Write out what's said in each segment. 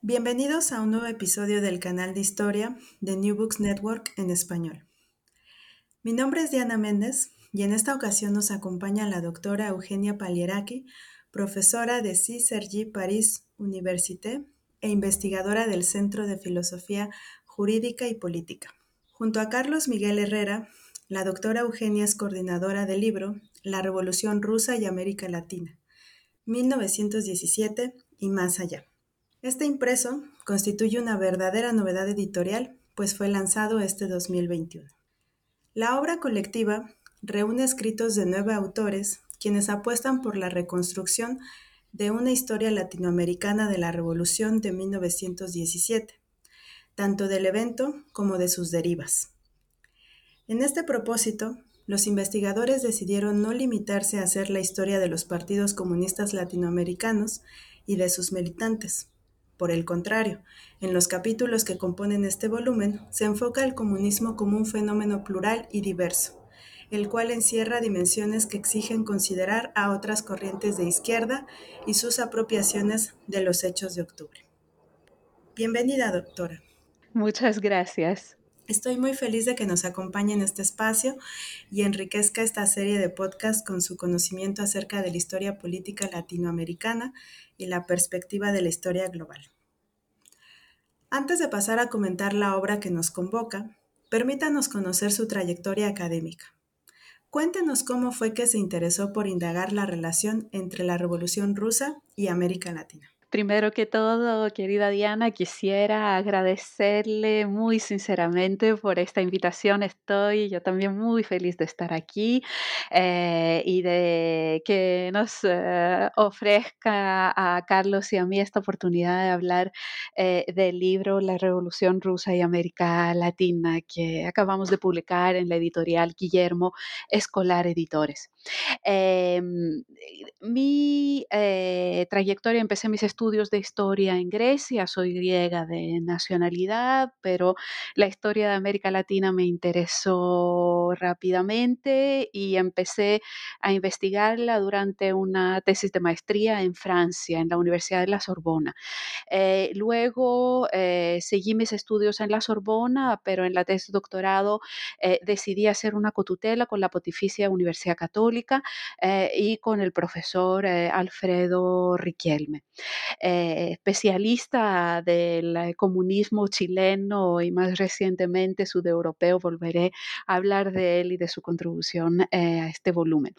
Bienvenidos a un nuevo episodio del canal de historia de New Books Network en español. Mi nombre es Diana Méndez y en esta ocasión nos acompaña la doctora Eugenia Palieraki, profesora de CISRG Paris Université e investigadora del Centro de Filosofía Jurídica y Política. Junto a Carlos Miguel Herrera, la doctora Eugenia es coordinadora del libro La Revolución Rusa y América Latina, 1917 y más allá este impreso constituye una verdadera novedad editorial, pues fue lanzado este 2021. La obra colectiva reúne escritos de nueve autores quienes apuestan por la reconstrucción de una historia latinoamericana de la Revolución de 1917, tanto del evento como de sus derivas. En este propósito, los investigadores decidieron no limitarse a hacer la historia de los partidos comunistas latinoamericanos y de sus militantes, por el contrario, en los capítulos que componen este volumen se enfoca el comunismo como un fenómeno plural y diverso, el cual encierra dimensiones que exigen considerar a otras corrientes de izquierda y sus apropiaciones de los hechos de octubre. Bienvenida, doctora. Muchas gracias. Estoy muy feliz de que nos acompañe en este espacio y enriquezca esta serie de podcasts con su conocimiento acerca de la historia política latinoamericana y la perspectiva de la historia global. Antes de pasar a comentar la obra que nos convoca, permítanos conocer su trayectoria académica. Cuéntenos cómo fue que se interesó por indagar la relación entre la Revolución rusa y América Latina. Primero que todo, querida Diana, quisiera agradecerle muy sinceramente por esta invitación. Estoy yo también muy feliz de estar aquí eh, y de que nos eh, ofrezca a Carlos y a mí esta oportunidad de hablar eh, del libro La Revolución Rusa y América Latina que acabamos de publicar en la editorial Guillermo Escolar Editores. Em, mi trayectoria, empecé mis estudios de historia en Grecia, soy griega de nacionalidad, pero la historia de América Latina me interesó rápidamente y empecé a investigarla durante una tesis de maestría en Francia, en la Universidad de la Sorbona. Eh, luego eh, seguí mis estudios en la Sorbona, pero en la tesis de doctorado eh, decidí hacer una cotutela con la Pontificia Universidad Católica y con el profesor Alfredo Riquelme. Eh, especialista del comunismo chileno y más recientemente sudeuropeo, volveré a hablar de él y de su contribución eh, a este volumen.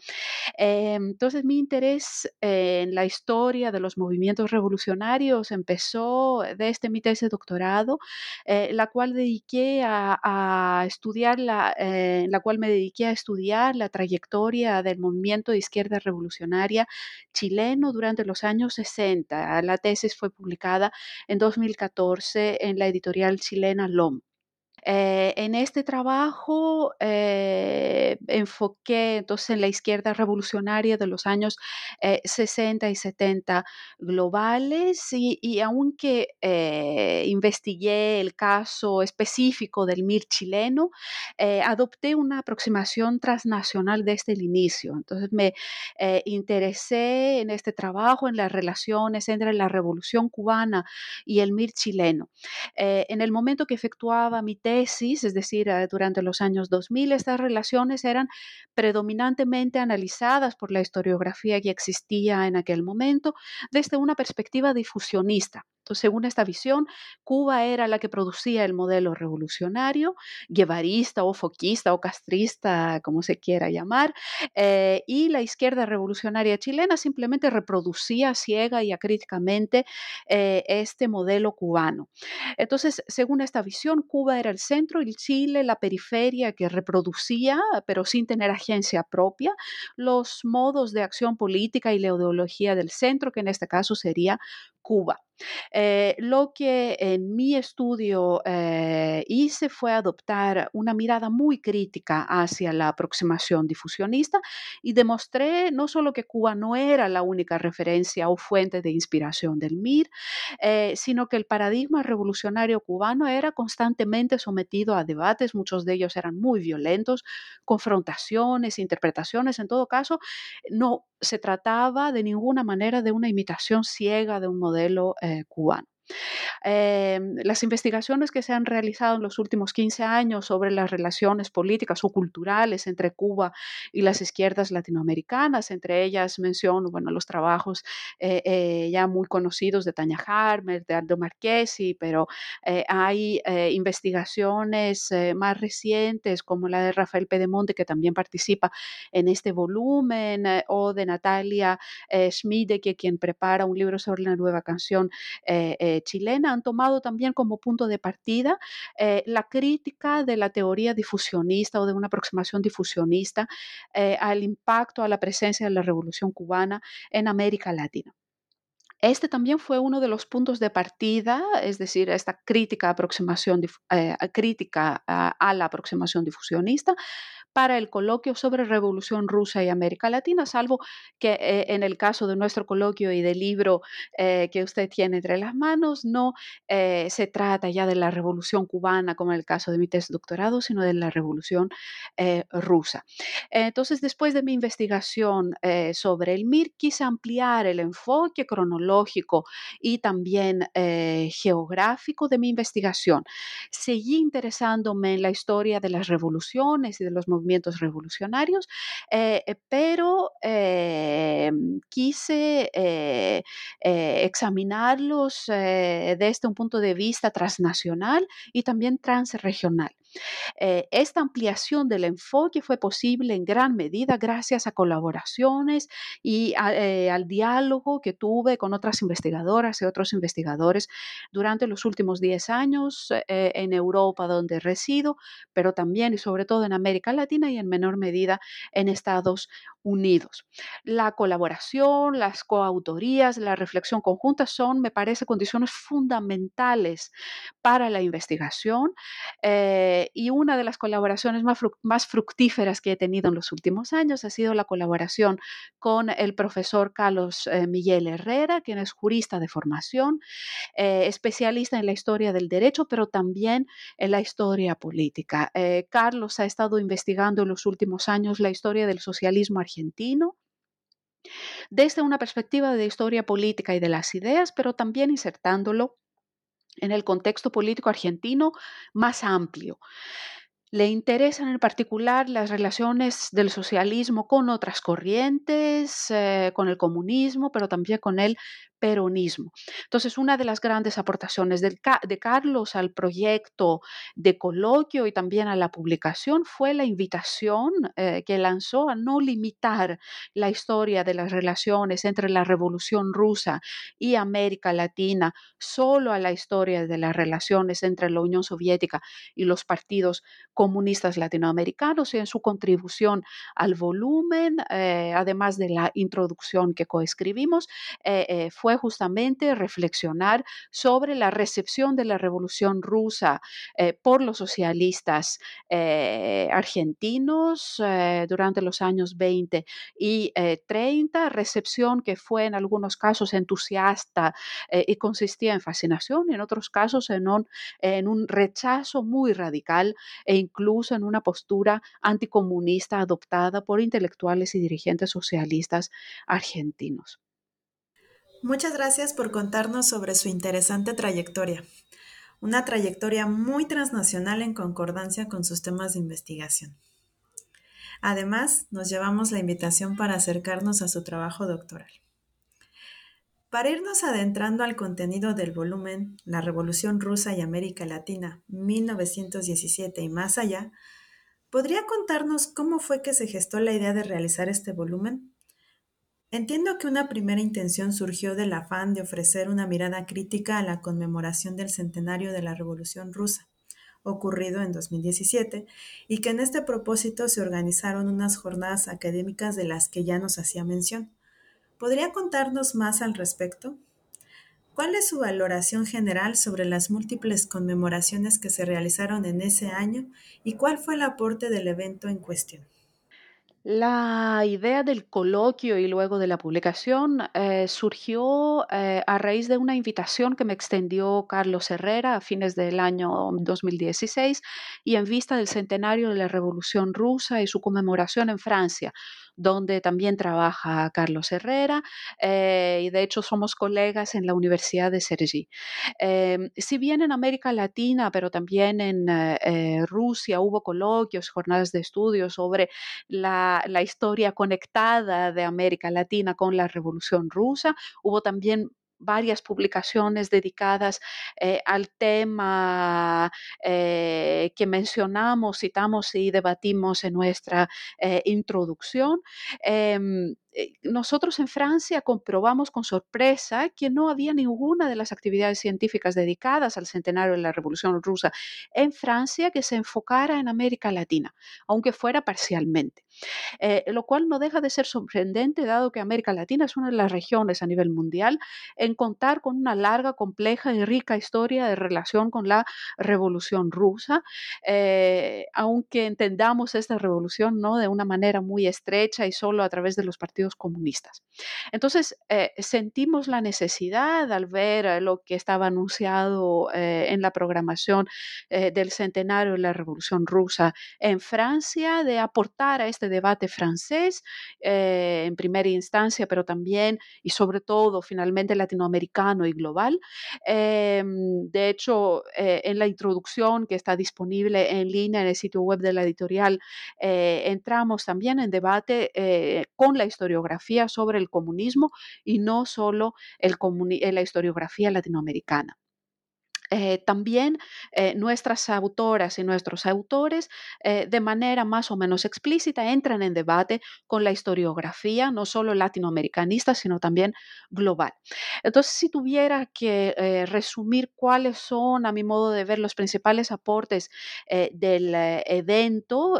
Eh, entonces, mi interés en la historia de los movimientos revolucionarios empezó desde mi tesis de doctorado, la cual dediqué a, a estudiar la, la cual me dediqué a estudiar la trayectoria del movimiento de izquierda revolucionaria chileno durante los años 60 la tesis fue publicada en 2014 en la editorial chilena LOM. Eh, en este trabajo eh, enfoqué entonces en la izquierda revolucionaria de los años 60 y 70 globales y, aunque investigué el caso específico del MIR chileno, adopté una aproximación transnacional desde el inicio. Entonces me interesé en este trabajo, en las relaciones entre la revolución cubana y el MIR chileno. en el momento que efectuaba mi tesis, es decir, eh, durante los años 2000, estas relaciones eran predominantemente analizadas por la historiografía que existía en aquel momento desde una perspectiva difusionista según esta visión, Cuba era la que producía el modelo revolucionario, guevarista o foquista o castrista, como se quiera llamar, eh, y la izquierda revolucionaria chilena simplemente reproducía ciega y acríticamente eh, este modelo cubano. Entonces, según esta visión, Cuba era el centro y Chile la periferia que reproducía, pero sin tener agencia propia, los modos de acción política y la ideología del centro, que en este caso sería Cuba. Eh, lo que en mi estudio eh, hice fue adoptar una mirada muy crítica hacia la aproximación difusionista y demostré no solo que Cuba no era la única referencia o fuente de inspiración del MIR, eh, sino que el paradigma revolucionario cubano era constantemente sometido a debates, muchos de ellos eran muy violentos, confrontaciones, interpretaciones, en todo caso, no se trataba de ninguna manera de una imitación ciega de un modelo eh, cubano. Em, las investigaciones que se han realizado en los últimos 15 años sobre las relaciones políticas o culturales entre Cuba y las izquierdas latinoamericanas, entre ellas menciono bueno, los trabajos eh, eh, ya muy conocidos de Tania Harmer, de Aldo Marchesi, pero eh, hay investigaciones más recientes como la de Rafael Pedemonte, que también participa en este volumen, o de Natalia Schmide, que quien prepara un libro sobre la nueva canción chilena han tomado también como punto de partida eh, la crítica de la teoría difusionista o de una aproximación difusionista eh, al impacto, a la presencia de la revolución cubana en América Latina. Este también fue uno de los puntos de partida, es decir, esta crítica, aproximación, eh, crítica a, la aproximación difusionista, para el coloquio sobre Revolución Rusa y América Latina, salvo que eh, en el caso de nuestro coloquio y del libro eh, que usted tiene entre las manos, no eh, se trata ya de la Revolución cubana, como en el caso de mi tesis doctorado, sino de la Revolución rusa. Entonces, después de mi investigación sobre el MIR, quise ampliar el enfoque cronológico y también geográfico de mi investigación. Seguí interesándome en la historia de las revoluciones y de los movimientos revolucionarios, eh, eh, pero em, quise eh, examinarlos desde un punto de vista transnacional y también transregional. Eh, esta ampliación del enfoque fue posible en gran medida gracias a colaboraciones y eh, al diálogo que tuve con otras investigadoras y otros investigadores durante los últimos 10 años eh, en Europa, donde resido, pero también y sobre todo en América Latina y en menor medida en Estados Unidos. La colaboración, las coautorías, la reflexión conjunta son, me parece, condiciones fundamentales para la investigación. Eh, y una de las colaboraciones más, fructíferas que he tenido en los últimos años ha sido la colaboración con el profesor Carlos eh, Miguel Herrera, quien es jurista de formación, eh, especialista en la historia del derecho, pero también en la historia política. Carlos ha estado investigando en los últimos años la historia del socialismo argentino desde una perspectiva de historia política y de las ideas, pero también insertándolo en el contexto político argentino más amplio. Le interesan en particular las relaciones del socialismo con otras corrientes, eh, con el comunismo, pero también con el peronismo. Entonces, una de las grandes aportaciones de Carlos al proyecto de coloquio y también a la publicación fue la invitación eh, que lanzó a no limitar la historia de las relaciones entre la Revolución rusa y América Latina solo a la historia de las relaciones entre la Unión Soviética y los partidos comunistas latinoamericanos en su contribución al volumen, eh, además de la introducción que coescribimos, eh, fue fue justamente reflexionar sobre la recepción de la Revolución Rusa eh, por los socialistas eh, argentinos eh, durante los años 20 y 30, recepción que fue en algunos casos entusiasta y consistía en fascinación y en otros casos en un, en un rechazo muy radical e incluso en una postura anticomunista adoptada por intelectuales y dirigentes socialistas argentinos. Muchas gracias por contarnos sobre su interesante trayectoria, una trayectoria muy transnacional en concordancia con sus temas de investigación. Además, nos llevamos la invitación para acercarnos a su trabajo doctoral. Para irnos adentrando al contenido del volumen La Revolución Rusa y América Latina 1917 y más allá, ¿podría contarnos cómo fue que se gestó la idea de realizar este volumen? Entiendo que una primera intención surgió del afán de ofrecer una mirada crítica a la conmemoración del centenario de la Revolución Rusa, ocurrido en 2017, y que en este propósito se organizaron unas jornadas académicas de las que ya nos hacía mención. ¿Podría contarnos más al respecto? ¿Cuál es su valoración general sobre las múltiples conmemoraciones que se realizaron en ese año y cuál fue el aporte del evento en cuestión? La idea del coloquio y luego de la publicación eh, surgió eh, a raíz de una invitación que me extendió Carlos Herrera a fines del año 2016 y en vista del centenario de la Revolución Rusa y su conmemoración en Francia, donde también trabaja Carlos Herrera eh, y de hecho somos colegas en la Universidad de Sergi. Em, si bien en América Latina, pero también en Rusia hubo coloquios, jornadas de estudio sobre la, historia conectada de América Latina con la Revolución Rusa. Hubo también varias publicaciones dedicadas eh, al tema eh, que mencionamos, citamos y debatimos en nuestra eh, introducción. Em, nosotros en Francia comprobamos con sorpresa que no había ninguna de las actividades científicas dedicadas al centenario de la Revolución Rusa en Francia que se enfocara en América Latina, aunque fuera parcialmente. Eh, lo cual no deja de ser sorprendente dado que América Latina es una de las regiones a nivel mundial en contar con una larga, compleja y rica historia de relación con la Revolución Rusa, eh, aunque entendamos esta revolución ¿no? de una manera muy estrecha y solo a través de los partidos comunistas. Entonces, eh, sentimos la necesidad al ver lo que estaba anunciado en la programación del centenario de la Revolución Rusa en Francia de aportar a este debate francés eh, en primera instancia, pero también y sobre todo finalmente latinoamericano y global. Em, de hecho, eh, en la introducción que está disponible en línea en el sitio web de la editorial, eh, entramos también en debate con la historiografía sobre el comunismo y no solo el la historiografía latinoamericana. Eh, también eh, nuestras autoras y nuestros autores eh, de manera más o menos explícita entran en debate con la historiografía, no solo latinoamericanista, sino también global. Entonces, si tuviera que resumir cuáles son, a mi modo de ver, los principales aportes del evento,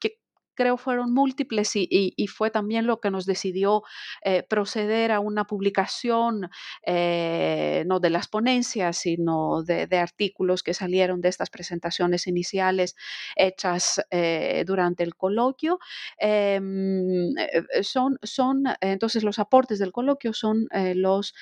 que creo fueron múltiples y, fue también lo que nos decidió eh, proceder a una publicación, eh, no de las ponencias, sino de, artículos que salieron de estas presentaciones iniciales hechas eh, durante el coloquio. Em, son, son, entonces, los aportes del coloquio son los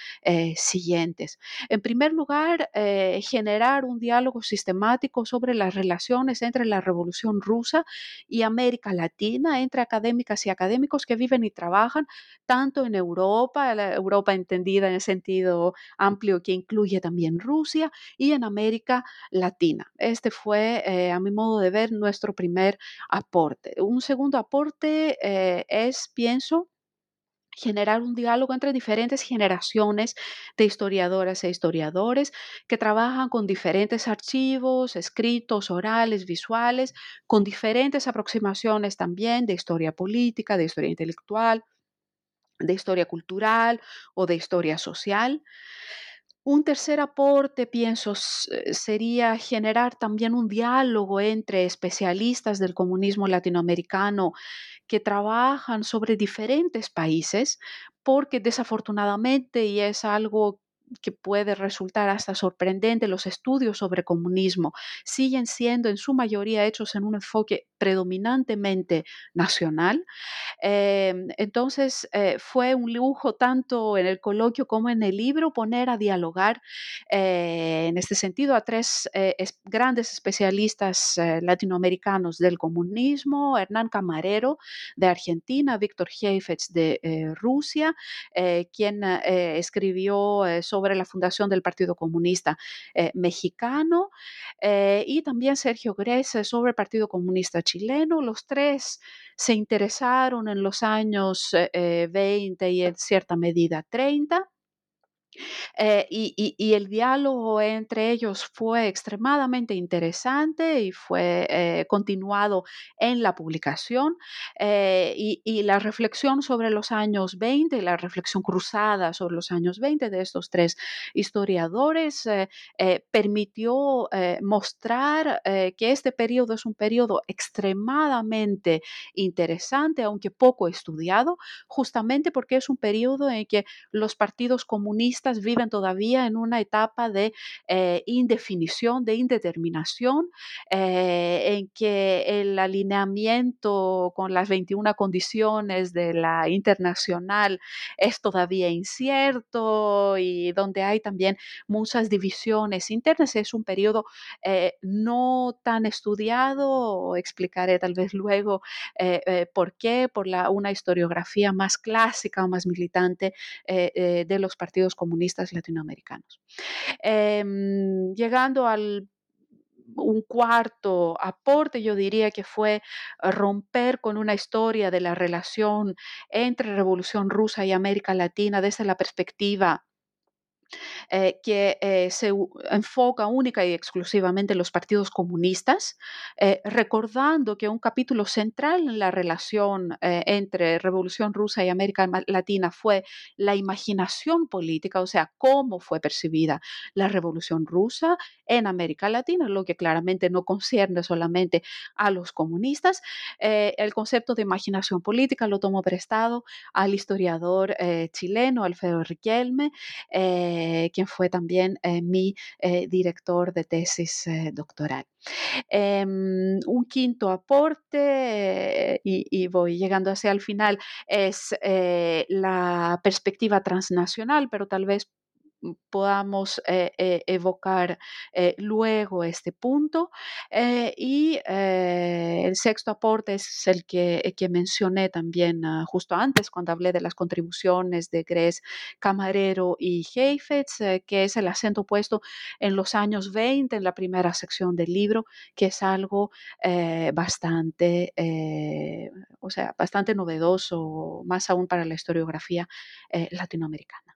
siguientes. En primer lugar, generar un diálogo sistemático sobre las relaciones entre la Revolución Rusa y América Latina latina entre académicas y académicos que viven y trabajan tanto en Europa, la Europa entendida en el sentido amplio que incluye también Rusia, y en América Latina. Este fue, eh, a mi modo de ver, nuestro primer aporte. Un segundo aporte eh, es, pienso, generar un diálogo entre diferentes generaciones de historiadoras e historiadores que trabajan con diferentes archivos, escritos, orales, visuales, con diferentes aproximaciones también de historia política, de historia intelectual, de historia cultural o de historia social. Un tercer aporte, pienso, sería generar también un diálogo entre especialistas del comunismo latinoamericano que trabajan sobre diferentes países, porque desafortunadamente, y es algo que puede resultar hasta sorprendente, los estudios sobre comunismo siguen siendo en su mayoría hechos en un enfoque predominantemente nacional. Em, entonces, eh, fue un lujo tanto en el coloquio como en el libro poner a dialogar eh, en este sentido a tres eh, grandes especialistas latinoamericanos del comunismo, Hernán Camarero de Argentina, Víctor Heifetz de Rusia, quien escribió sobre sobre la fundación del Partido Comunista eh, Mexicano eh, y también Sergio Grese sobre el Partido Comunista Chileno. Los tres se interesaron en los años 20 eh, y en cierta medida 30 eh, y, el diálogo entre ellos fue extremadamente interesante y fue eh, continuado en la publicación. Eh, y, la reflexión sobre los años 20, la reflexión cruzada sobre los años 20 de estos tres historiadores permitió mostrar que este periodo es un periodo extremadamente interesante, aunque poco estudiado, justamente porque es un periodo en que los partidos comunistas viven todavía en una etapa de eh, indefinición, de indeterminación, eh, en que el alineamiento con las 21 condiciones de la internacional es todavía incierto y donde hay también muchas divisiones internas. Es un periodo eh, no tan estudiado, explicaré tal vez luego por qué, por una historiografía más clásica o más militante de los partidos comunistas latinoamericanos. Em, llegando al un cuarto aporte, yo diría que fue romper con una historia de la relación entre Revolución Rusa y América Latina desde la perspectiva eh, que eh, se enfoca única y exclusivamente en los partidos comunistas, eh, recordando que un capítulo central en la relación entre Revolución Rusa y América Latina fue la imaginación política, o sea, cómo fue percibida la Revolución Rusa en América Latina, lo que claramente no concierne solamente a los comunistas. el concepto de imaginación política lo tomó prestado al historiador chileno Alfredo Riquelme quien fue también eh, mi eh, director de tesis eh, doctoral. Em, un quinto aporte, y, voy llegando hacia el final, es la perspectiva transnacional, pero tal vez podamos eh, eh, evocar eh, luego este punto. y el sexto aporte es el que, que mencioné también ah, justo antes cuando hablé de las contribuciones de Gres, Camarero y Heifetz, que es el acento puesto en los años 20 en la primera sección del libro, que es algo bastante, o sea, bastante novedoso, más aún para la historiografía latinoamericana.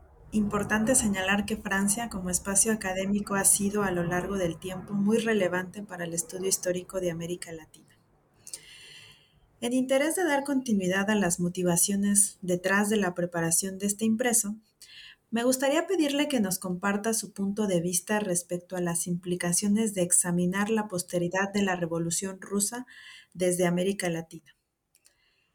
Importante señalar que Francia como espacio académico ha sido a lo largo del tiempo muy relevante para el estudio histórico de América Latina. En interés de dar continuidad a las motivaciones detrás de la preparación de este impreso, me gustaría pedirle que nos comparta su punto de vista respecto a las implicaciones de examinar la posteridad de la Revolución rusa desde América Latina.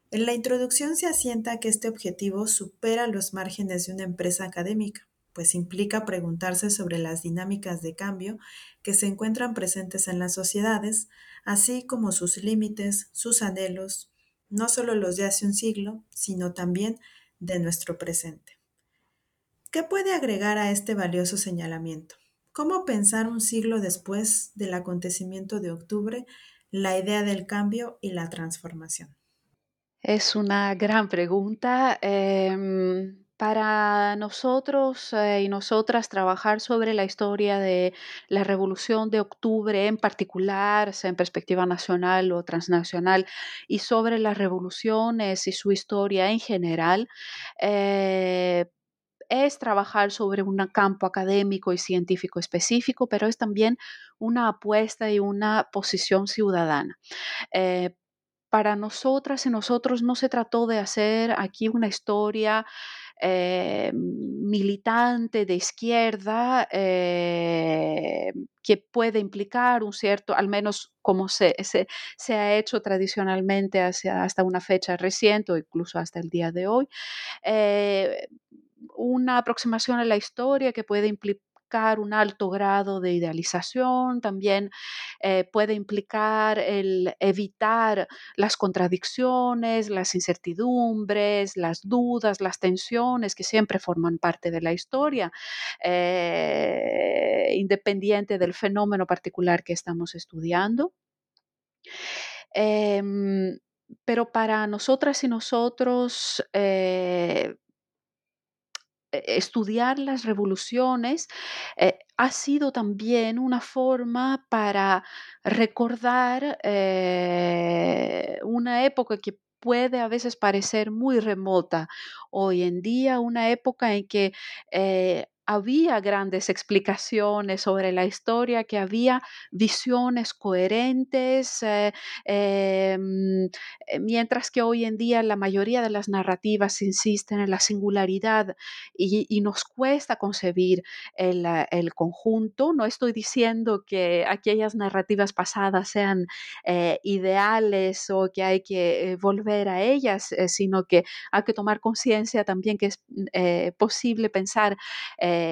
En la introducción se asienta que este objetivo supera los márgenes de una empresa académica, pues implica preguntarse sobre las dinámicas de cambio que se encuentran presentes en las sociedades, así como sus límites, sus anhelos, no solo los de hace un siglo, sino también de nuestro presente. ¿Qué puede agregar a este valioso señalamiento? ¿Cómo pensar un siglo después del acontecimiento de octubre la idea del cambio y la transformación? Es una gran pregunta. Em, para nosotros eh, y nosotras trabajar sobre la historia de la Revolución de Octubre en particular, sea en perspectiva nacional o transnacional, y sobre las revoluciones y su historia en general, eh, es trabajar sobre un campo académico y científico específico, pero es también una apuesta y una posición ciudadana. Eh, para nosotras y nosotros no se trató de hacer aquí una historia eh, militante de izquierda eh, que puede implicar un cierto, al menos como se, se, ha hecho tradicionalmente hacia, hasta una fecha reciente o incluso hasta el día de hoy, eh, una aproximación a la historia que puede un alto grado de idealización, también eh, puede implicar el evitar las contradicciones, las incertidumbres, las dudas, las tensiones que siempre forman parte de la historia, eh, independiente del fenómeno particular que estamos estudiando. Em, pero para nosotras y nosotros, eh, estudiar las revoluciones eh, ha sido también una forma para recordar eh, una época que puede a veces parecer muy remota. Hoy en día, una época en que eh, había grandes explicaciones sobre la historia, que había visiones coherentes, eh, em, eh, mientras que hoy en día la mayoría de las narrativas insisten en la singularidad y, nos cuesta concebir el, eh, el, conjunto. No estoy diciendo que aquellas narrativas pasadas sean ideales o que hay que volver a ellas, sino que hay que tomar conciencia también que es posible pensar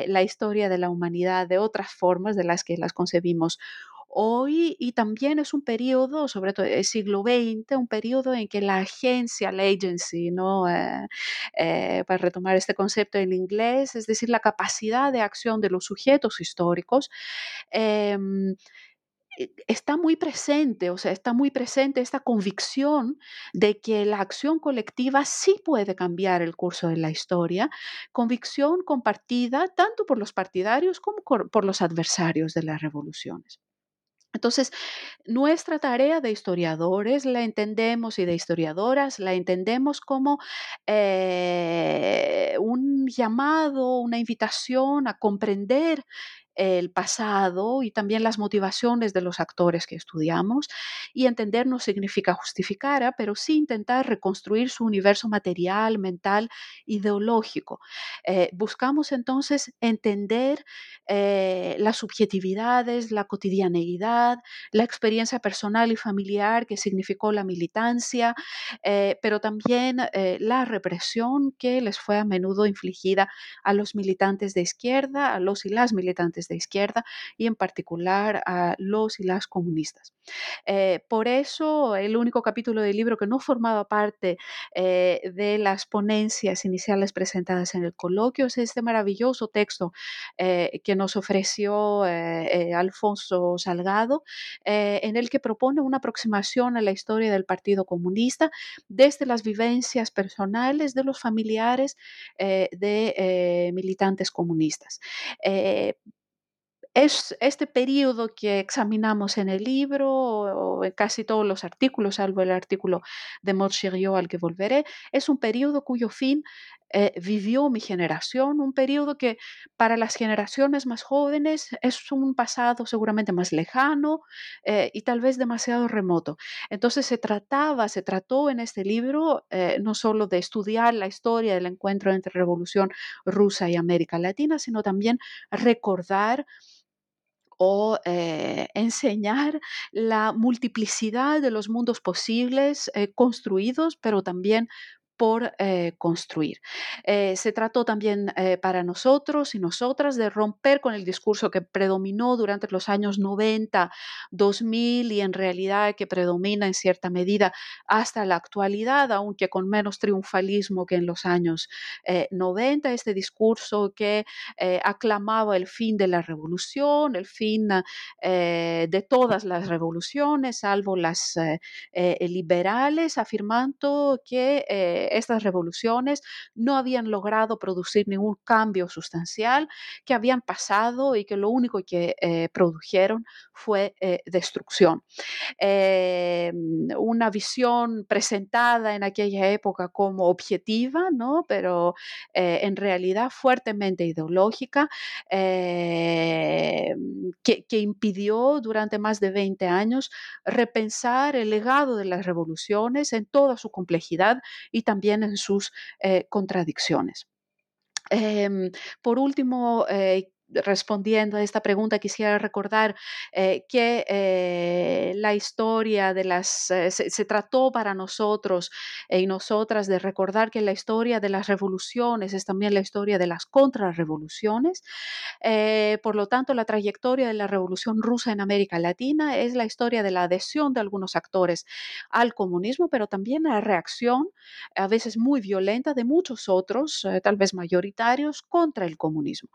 la historia de la humanidad de otras formas de las que las concebimos hoy y también es un periodo, sobre todo el siglo XX, un periodo en que la agencia, la agency, ¿no? Eh, eh, para retomar este concepto en inglés, es decir, la capacidad de acción de los sujetos históricos, eh, está muy presente, o sea, está muy presente esta convicción de que la acción colectiva sí puede cambiar el curso de la historia, convicción compartida tanto por los partidarios como por los adversarios de las revoluciones. Entonces, nuestra tarea de historiadores la entendemos y de historiadoras la entendemos como eh, un llamado, una invitación a comprender el pasado y también las motivaciones de los actores que estudiamos. Y entender no significa justificar, ¿eh? pero sí intentar reconstruir su universo material, mental, ideológico. Eh, buscamos entonces entender eh, las subjetividades, la cotidianeidad, la experiencia personal y familiar que significó la militancia, eh, pero también la represión que les fue a menudo infligida a los militantes de izquierda, a los y las militantes de izquierda y en particular a los y las comunistas. Eh, por eso el único capítulo del libro que no formaba parte eh, de las ponencias iniciales presentadas en el coloquio es este maravilloso texto eh, que nos ofreció Alfonso Salgado, en el que propone una aproximación a la historia del Partido Comunista desde las vivencias personales de los familiares de militantes comunistas es este periodo que examinamos en el libro o casi todos los artículos, salvo el artículo de Montcheriot al que volveré, es un periodo cuyo fin eh, vivió mi generación, un periodo que para las generaciones más jóvenes es un pasado seguramente más lejano eh, y tal vez demasiado remoto. Entonces se trataba, se trató en este libro eh, no solo de estudiar la historia del encuentro entre Revolución Rusa y América Latina, sino también recordar o eh, enseñar la multiplicidad de los mundos posibles eh, construidos, pero también por eh, construir. Eh, se trató también eh, para nosotros y nosotras de romper con el discurso que predominó durante los años 90, 2000 y en realidad que predomina en cierta medida hasta la actualidad, aunque con menos triunfalismo que en los años 90, este discurso que aclamaba el fin de la revolución, el fin de todas las revoluciones, salvo las liberales, afirmando que estas revoluciones no habían logrado producir ningún cambio sustancial, que habían pasado y que lo único que eh, produjeron fue eh, destrucción. Eh, una visión presentada en aquella época como objetiva, ¿no? pero en realidad fuertemente ideológica, que, que impidió durante más de 20 años repensar el legado de las revoluciones en toda su complejidad y también en sus eh, contradicciones. Em, por último, eh, respondiendo a esta pregunta, quisiera recordar eh, que eh, la historia de las, eh, se, trató para nosotros y nosotras de recordar que la historia de las revoluciones es también la historia de las contrarrevoluciones. por lo tanto, la trayectoria de la revolución rusa en América Latina es la historia de la adhesión de algunos actores al comunismo, pero también la reacción, a veces muy violenta, de muchos otros, tal vez mayoritarios, contra el comunismo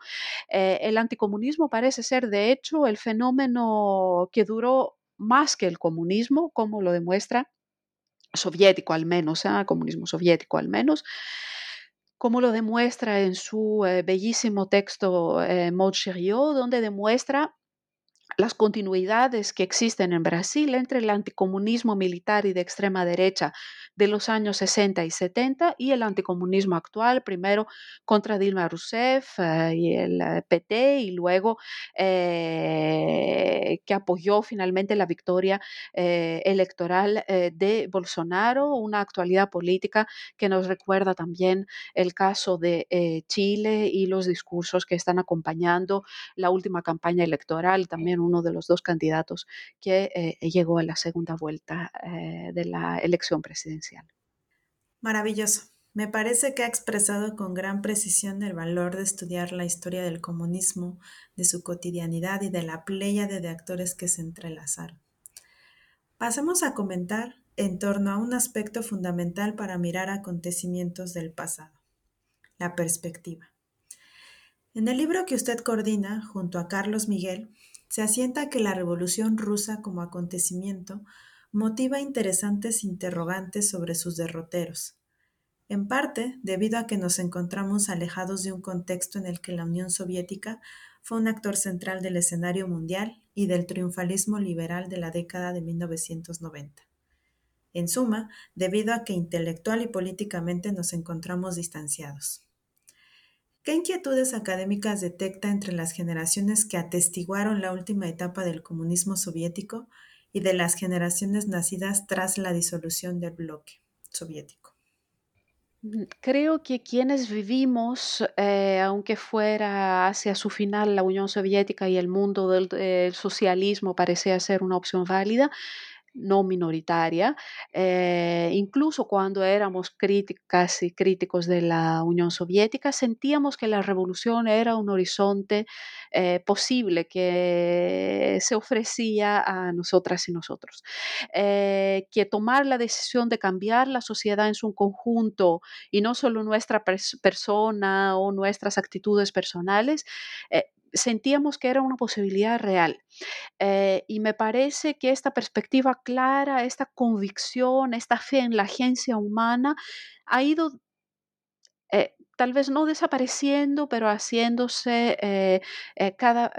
el anticomunismo parece ser, de hecho, el fenómeno que duró más que el comunismo, como lo demuestra soviético al menos, ¿eh? comunismo soviético al menos, como lo demuestra en su eh, bellísimo texto eh, donde demuestra las continuidades que existen en Brasil entre el anticomunismo militar y de extrema derecha de los años 60 y 70 y el anticomunismo actual, primero contra Dilma Rousseff eh, y el eh, PT y luego eh, que apoyó finalmente la victoria electoral de Bolsonaro, una actualidad política que nos recuerda también el caso de Chile y los discursos que están acompañando la última campaña electoral, también uno de los dos candidatos que eh, llegó a la segunda vuelta eh, de la elección presidencial. Maravilloso. Me parece que ha expresado con gran precisión el valor de estudiar la historia del comunismo, de su cotidianidad y de la pléyade de actores que se entrelazaron. Pasemos a comentar en torno a un aspecto fundamental para mirar acontecimientos del pasado, la perspectiva. En el libro que usted coordina junto a Carlos Miguel, se asienta que la Revolución rusa como acontecimiento motiva interesantes interrogantes sobre sus derroteros, en parte debido a que nos encontramos alejados de un contexto en el que la Unión Soviética fue un actor central del escenario mundial y del triunfalismo liberal de la década de 1990. En suma, debido a que intelectual y políticamente nos encontramos distanciados. ¿Qué inquietudes académicas detecta entre las generaciones que atestiguaron la última etapa del comunismo soviético y de las generaciones nacidas tras la disolución del bloque soviético? Mm, creo que quienes vivimos, eh, aunque fuera hacia su final la Unión Soviética y el mundo del socialismo parecía ser una opción válida, no minoritaria, eh, incluso cuando éramos críticas y críticos de la Unión Soviética, sentíamos que la revolución era un horizonte eh, posible que se ofrecía a nosotras y nosotros. Eh, que tomar la decisión de cambiar la sociedad en su conjunto y no solo nuestra persona o nuestras actitudes personales, sentíamos que era una posibilidad real. Eh, y me parece que esta perspectiva clara, esta convicción, esta fe en la agencia humana ha ido eh, tal vez no desapareciendo, pero haciéndose eh, cada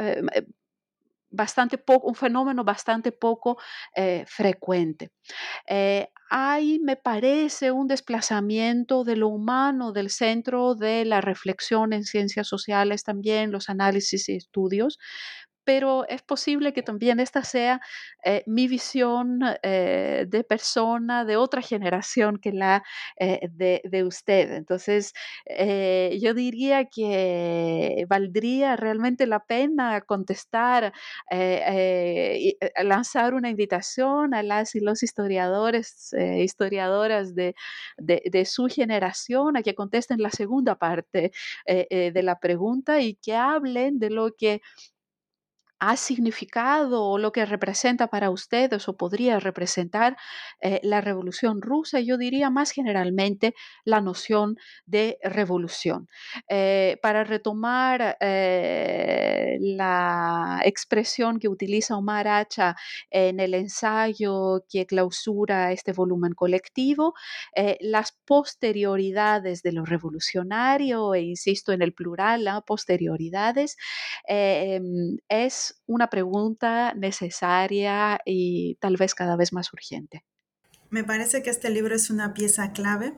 bastante poco, un fenómeno bastante poco frecuente hay, me parece, un desplazamiento de lo humano del centro de la reflexión en ciencias sociales también, los análisis y estudios, pero es posible que también esta sea eh, mi visión eh, de persona de otra generación que la eh, de, usted. Entonces, yo diría que valdría realmente la pena contestar, lanzar una invitación a las y los historiadores, historiadoras de, de, su generación a que contesten la segunda parte de la pregunta y que hablen de lo que ha significado o lo que representa para ustedes o podría representar eh, la revolución rusa, yo diría más generalmente la noción de revolución. Eh, para retomar eh, la expresión que utiliza Omar Hacha en el ensayo que clausura este volumen colectivo, las posterioridades de lo revolucionario, e insisto en el plural, las posterioridades, em, una pregunta necesaria y tal vez cada vez más urgente. Me parece que este libro es una pieza clave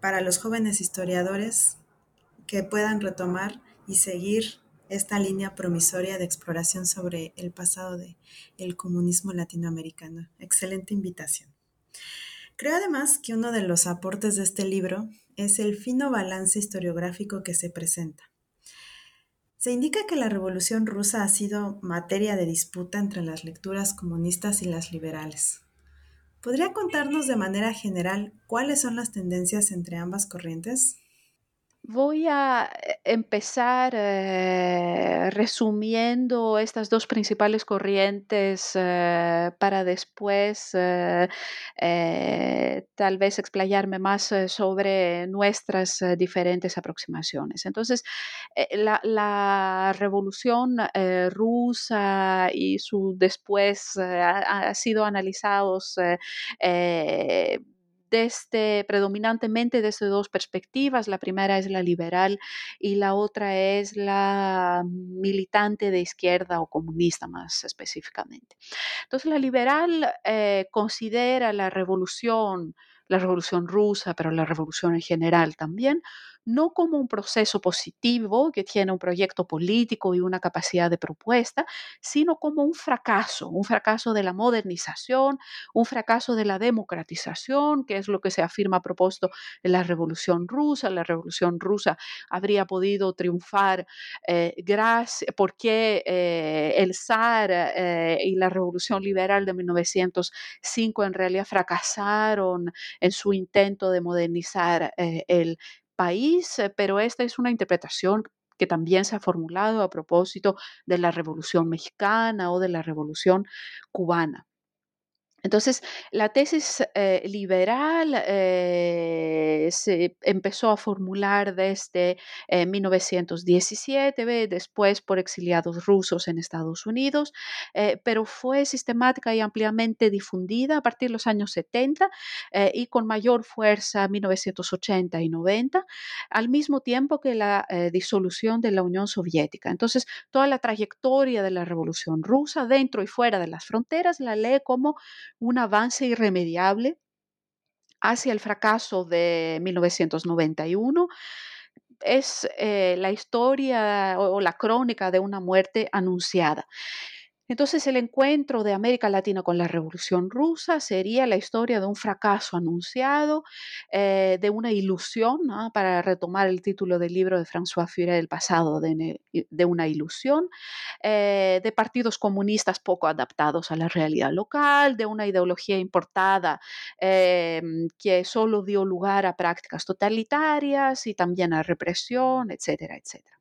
para los jóvenes historiadores que puedan retomar y seguir esta línea promisoria de exploración sobre el pasado del comunismo latinoamericano. Excelente invitación. Creo además que uno de los aportes de este libro es el fino balance historiográfico que se presenta. Se indica que la Revolución rusa ha sido materia de disputa entre las lecturas comunistas y las liberales. ¿Podría contarnos de manera general cuáles son las tendencias entre ambas corrientes? Voy a eh, empezar eh, resumiendo estas dos principales corrientes eh, para después tal vez explayarme más sobre nuestras diferentes aproximaciones. Entonces, la, revolución rusa y su después ha, sido analizados desde, predominantemente desde dos perspectivas. La primera es la liberal y la otra es la militante de izquierda o comunista más específicamente. Entonces, la liberal eh, considera la revolución la revolución rusa, pero la revolución en general también, no como un proceso positivo que tiene un proyecto político y una capacidad de propuesta, sino como un fracaso, un fracaso de la modernización, un fracaso de la democratización, que es lo que se afirma a propósito de la Revolución rusa. La Revolución rusa habría podido triunfar eh, gracias, porque eh, el zar eh, y la Revolución liberal de 1905 en realidad fracasaron en su intento de modernizar el país, eh, pero esta es una interpretación que también se ha formulado a propósito de la Revolución Mexicana o de la Revolución Cubana. Entonces, la tesis eh, liberal eh, se empezó a formular desde 1917, eh, después por exiliados rusos en Estados Unidos, pero fue sistemática y ampliamente difundida a partir de los años 70 y con mayor fuerza en 1980 y 90, al mismo tiempo que la disolución de la Unión Soviética. Entonces, toda la trayectoria de la Revolución rusa dentro y fuera de las fronteras la lee como un avance irremediable hacia el fracaso de 1991 es eh, la historia o, la crónica de una muerte anunciada. Entonces el encuentro de América Latina con la Revolución Rusa sería la historia de un fracaso anunciado, eh, de una ilusión, para retomar el título del libro de François Furet del pasado, de, una ilusión, eh, de partidos comunistas poco adaptados a la realidad local, de una ideología importada em, que solo dio lugar a prácticas totalitarias y también a represión, etcétera, etcétera.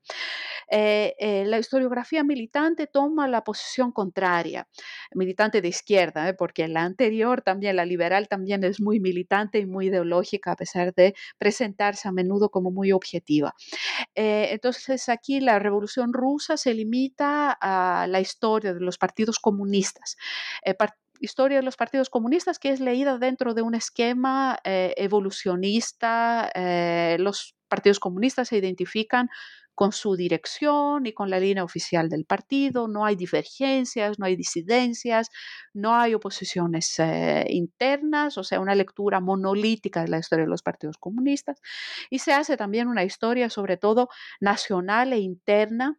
Eh, eh, la historiografía militante toma la posición contraria, militante de izquierda, ¿eh? porque la anterior también, la liberal también es muy militante y muy ideológica, a pesar de presentarse a menudo como muy objetiva. entonces aquí la revolución rusa se limita a la historia de los partidos comunistas historia de los partidos comunistas que es leída dentro de un esquema evolucionista. los partidos comunistas se identifican con su dirección y con la línea oficial del partido, no hay divergencias, no hay disidencias, no hay oposiciones eh, internas, o sea, una lectura monolítica de la historia de los partidos comunistas, y se hace también una historia sobre todo nacional e interna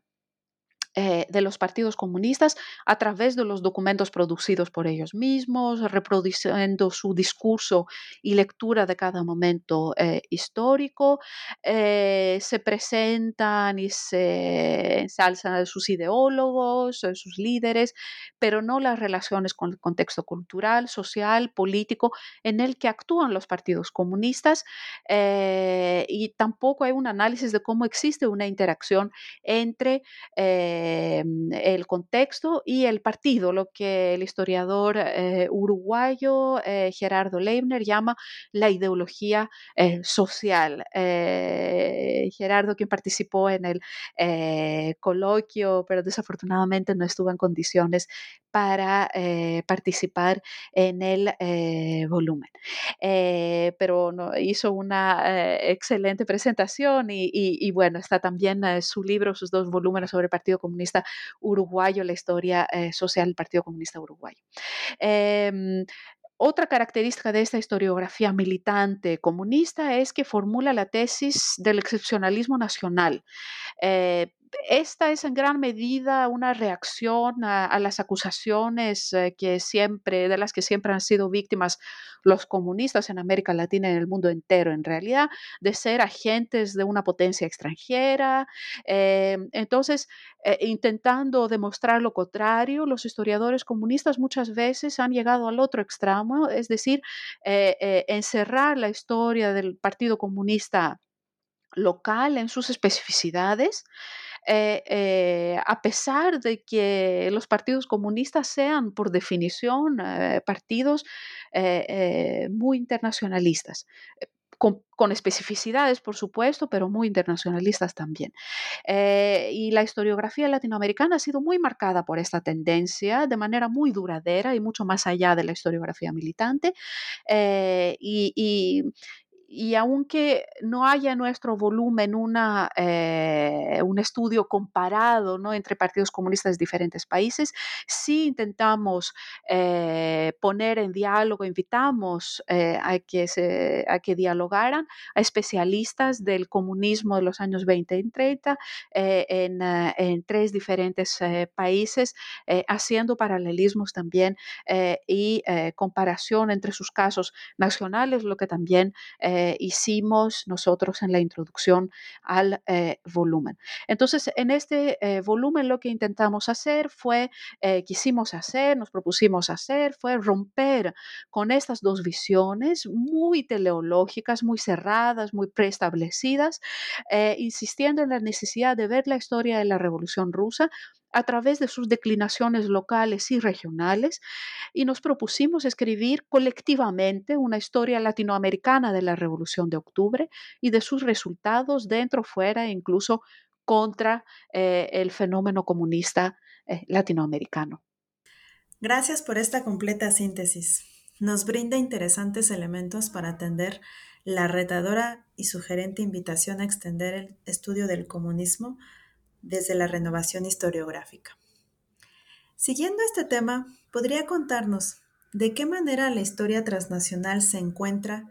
eh, de los partidos comunistas a través de los documentos producidos por ellos mismos, reproduciendo su discurso y lectura de cada momento eh, histórico. Eh, se presentan y se ensalzan sus ideólogos, sus líderes, pero no las relaciones con el contexto cultural, social, político en el que actúan los partidos comunistas y tampoco hay un análisis de cómo existe una interacción entre Em, el contexto y el partido, lo que el historiador eh, uruguayo eh, Gerardo Leibner llama la ideología eh, social. Gerardo, quien participó en el coloquio, pero desafortunadamente no estuvo en condiciones para participar en el volumen. pero hizo una excelente presentación y, bueno, está también su libro, sus dos volúmenes sobre Partido Comunista Uruguayo, la historia eh, social del Partido Comunista Uruguayo. Em, otra característica de esta historiografía militante comunista es que formula la tesis del excepcionalismo nacional. Eh, esta es en gran medida una reacción a, las acusaciones eh, que siempre, de las que siempre han sido víctimas los comunistas en América Latina y en el mundo entero, en realidad, de ser agentes de una potencia extranjera. Eh, entonces, eh, intentando demostrar lo contrario, los historiadores comunistas muchas veces han llegado al otro extremo, es decir, encerrar la historia del Partido Comunista local en sus especificidades eh, eh, a pesar de que los partidos comunistas sean, por definición, eh, partidos muy internacionalistas. Con, especificidades, por supuesto, pero muy internacionalistas también. y la historiografía latinoamericana ha sido muy marcada por esta tendencia de manera muy duradera y mucho más allá de la historiografía militante. y aunque no haya nuestro volumen una, eh, un estudio comparado ¿no? entre partidos comunistas de diferentes países, sí intentamos eh, poner en diálogo, invitamos eh, a, que se, a que dialogaran a especialistas del comunismo de los años 20 y 30 en, en, tres diferentes países, haciendo paralelismos también y comparación entre sus casos nacionales, lo que también hicimos nosotros en la introducción al eh, volumen. Entonces, en este eh, volumen lo que intentamos hacer fue, quisimos hacer, nos propusimos hacer, fue romper con estas dos visiones muy teleológicas, muy cerradas, muy preestablecidas, insistiendo en la necesidad de ver la historia de la Revolución Rusa a través de sus declinaciones locales y regionales y nos propusimos escribir colectivamente una historia latinoamericana de la Revolución de Octubre y de sus resultados dentro, fuera e incluso contra eh, el fenómeno comunista eh, latinoamericano. Gracias por esta completa síntesis. Nos brinda interesantes elementos para atender la retadora y sugerente invitación a extender el estudio del comunismo desde la renovación historiográfica. Siguiendo este tema, ¿podría contarnos de qué manera la historia transnacional se encuentra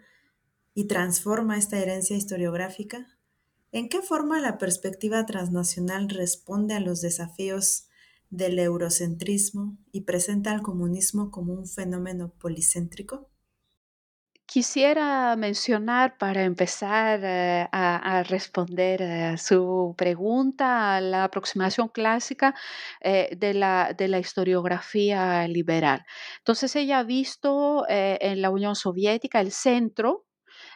y transforma esta herencia historiográfica? ¿En qué forma la perspectiva transnacional responde a los desafíos del eurocentrismo y presenta al comunismo como un fenómeno policéntrico? Quisiera mencionar para empezar eh, a, responder a su pregunta la aproximación clásica eh, de, la, de, la, historiografía liberal. Entonces ella ha visto eh, en la Unión Soviética el centro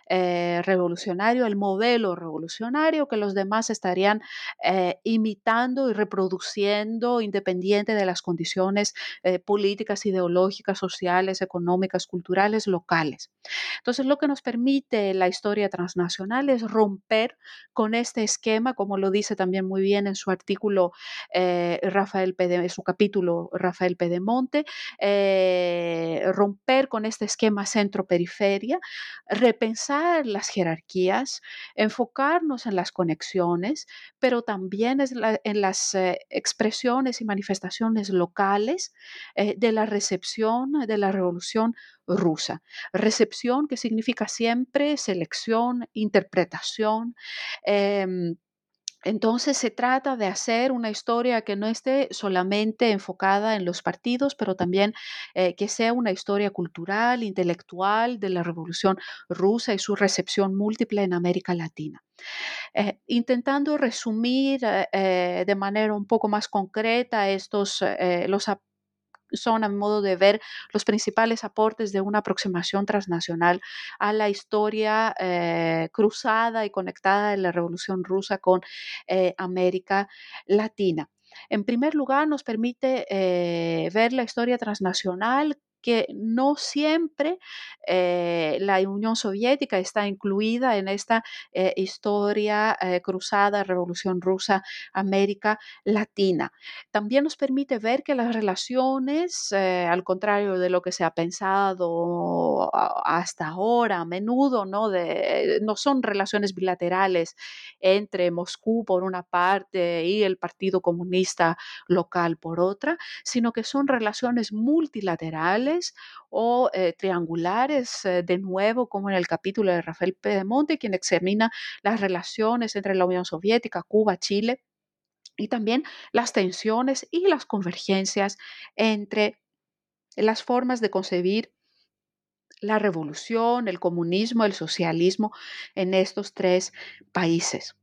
eh, revolucionario, el modelo revolucionario que los demás estarían eh, imitando y reproduciendo independiente de las condiciones eh, políticas, ideológicas, sociales, económicas, culturales, locales. Entonces, lo que nos permite la historia transnacional es romper con este esquema, como lo dice también muy bien en su artículo Rafael su capítulo Rafael Pedemonte, romper con este esquema centro-periferia, repensar las jerarquías, enfocarnos en las conexiones, pero también en las eh, expresiones y manifestaciones locales eh, de la recepción de la revolución rusa. Recepción que significa siempre selección, interpretación. Em, Entonces se trata de hacer una historia que no esté solamente enfocada en los partidos, pero también eh, que sea una historia cultural, intelectual de la Revolución rusa y su recepción múltiple en América Latina. Eh, intentando resumir eh, de manera un poco más concreta estos los son, a modo de ver, los principales aportes de una aproximación transnacional a la historia eh, cruzada y conectada de la Revolución Rusa con eh, América Latina. En primer lugar, nos permite eh, ver la historia transnacional que no siempre eh, la Unión Soviética está incluida en esta eh, historia eh, cruzada, Revolución Rusa, América Latina. También nos permite ver que las relaciones, al contrario de lo que se ha pensado hasta ahora, a menudo, ¿no? No son relaciones bilaterales entre Moscú por una parte y el Partido Comunista local por otra, sino que son relaciones multilaterales o eh, triangulares, eh, de nuevo, como en el capítulo de Rafael Pedemonte, quien examina las relaciones entre la Unión Soviética, Cuba, Chile, y también las tensiones y las convergencias entre las formas de concebir la revolución, el comunismo, el socialismo en estos tres países.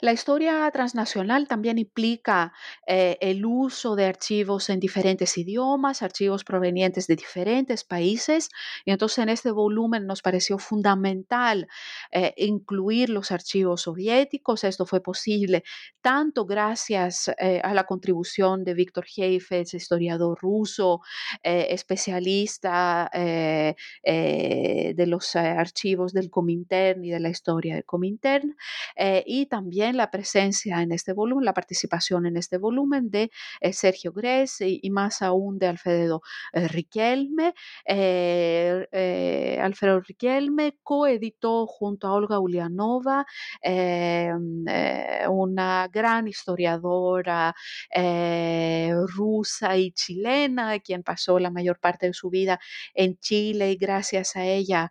La historia transnacional también implica eh, el uso de archivos en diferentes idiomas, archivos provenientes de diferentes países. Y entonces en este volumen nos pareció fundamental eh, incluir los archivos soviéticos. Esto fue posible tanto gracias eh, a la contribución de Víctor Heifetz, historiador ruso, especialista de los archivos del Comintern y de la historia del Comintern, y también la presencia en este volumen, la participación en este volumen de eh, Sergio Gress y, más aún de Alfredo eh, Riquelme. Eh, Alfredo Riquelme coeditó junto a Olga Ulianova, una gran historiadora rusa y chilena, quien pasó la mayor parte de su vida en Chile y gracias a ella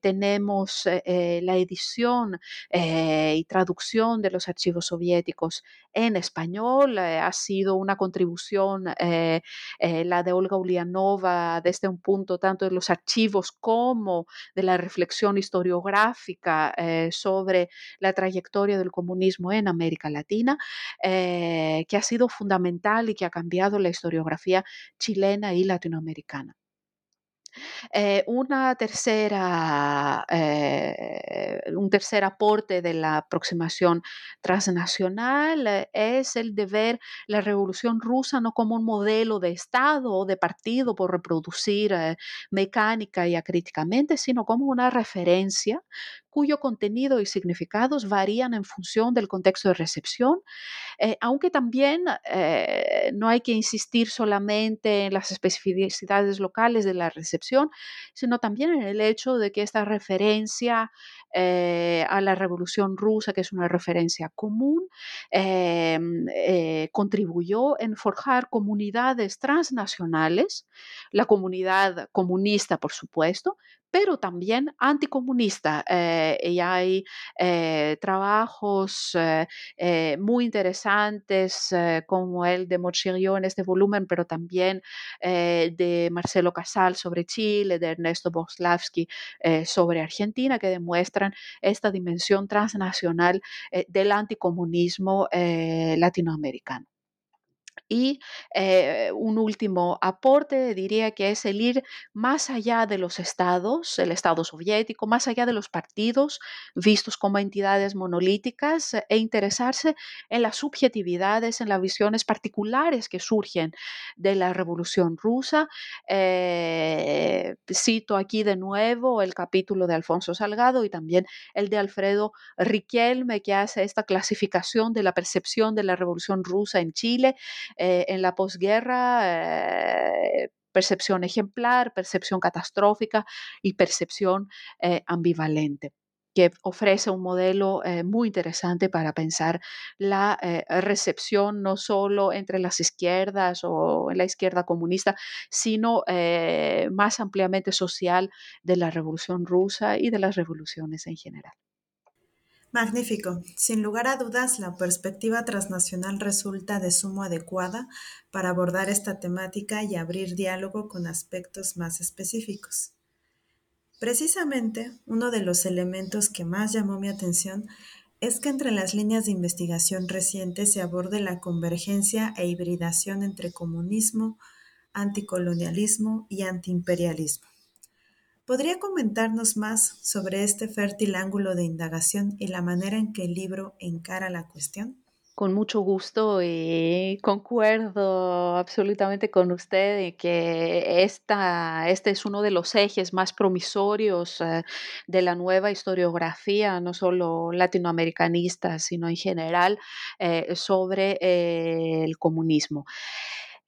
tenemos la edición y traducción traducción de los archivos soviéticos en español. Eh, ha sido una contribución, eh, eh, la de Olga Ulianova, desde un punto tanto de los archivos como de la reflexión historiográfica sobre la trayectoria del comunismo en América Latina, que ha sido fundamental y que ha cambiado la historiografía chilena y latinoamericana. Eh, una tercera, eh, un tercer aporte de la aproximación transnacional eh, es el de ver la revolución rusa no como un modelo de Estado o de partido por reproducir mecánica y acríticamente, sino como una referencia cuyo contenido y significados varían en función del contexto de recepción, eh, aunque también eh, no hay que insistir solamente en las especificidades locales de la recepción, sino también en el hecho de que esta referencia eh, a la Revolución Rusa, que es una referencia común, contribuyó en forjar comunidades transnacionales, la comunidad comunista, por supuesto, pero también anticomunista. Eh, y hay eh, trabajos eh, muy interesantes como el de Mochirio en este volumen, pero también de Marcelo Casal sobre Chile, de Ernesto Boslavsky sobre Argentina, que demuestran esta dimensión transnacional del anticomunismo latinoamericano. Y eh, un último aporte diría que es el ir más allá de los estados, el Estado soviético, más allá de los partidos vistos como entidades monolíticas e interesarse en las subjetividades, en las visiones particulares que surgen de la Revolución rusa. Eh, cito aquí de nuevo el capítulo de Alfonso Salgado y también el de Alfredo Riquelme, que hace esta clasificación de la percepción de la Revolución rusa en Chile eh, en la posguerra, eh, percepción ejemplar, percepción catastrófica y percepción eh, ambivalente que ofrece un modelo muy interesante para pensar la recepción no solo entre las izquierdas o en la izquierda comunista, sino más ampliamente social de la revolución rusa y de las revoluciones en general. Magnífico. Sin lugar a dudas, la perspectiva transnacional resulta de sumo adecuada para abordar esta temática y abrir diálogo con aspectos más específicos. Precisamente, uno de los elementos que más llamó mi atención es que entre las líneas de investigación recientes se aborde la convergencia e hibridación entre comunismo, anticolonialismo y antiimperialismo. ¿Podría comentarnos más sobre este fértil ángulo de indagación y la manera en que el libro encara la cuestión? Con mucho gusto y concuerdo absolutamente con usted en que esta, este es uno de los ejes más promisorios eh, de la nueva historiografía, no solo latinoamericanista, sino en general, eh, sobre eh, el comunismo.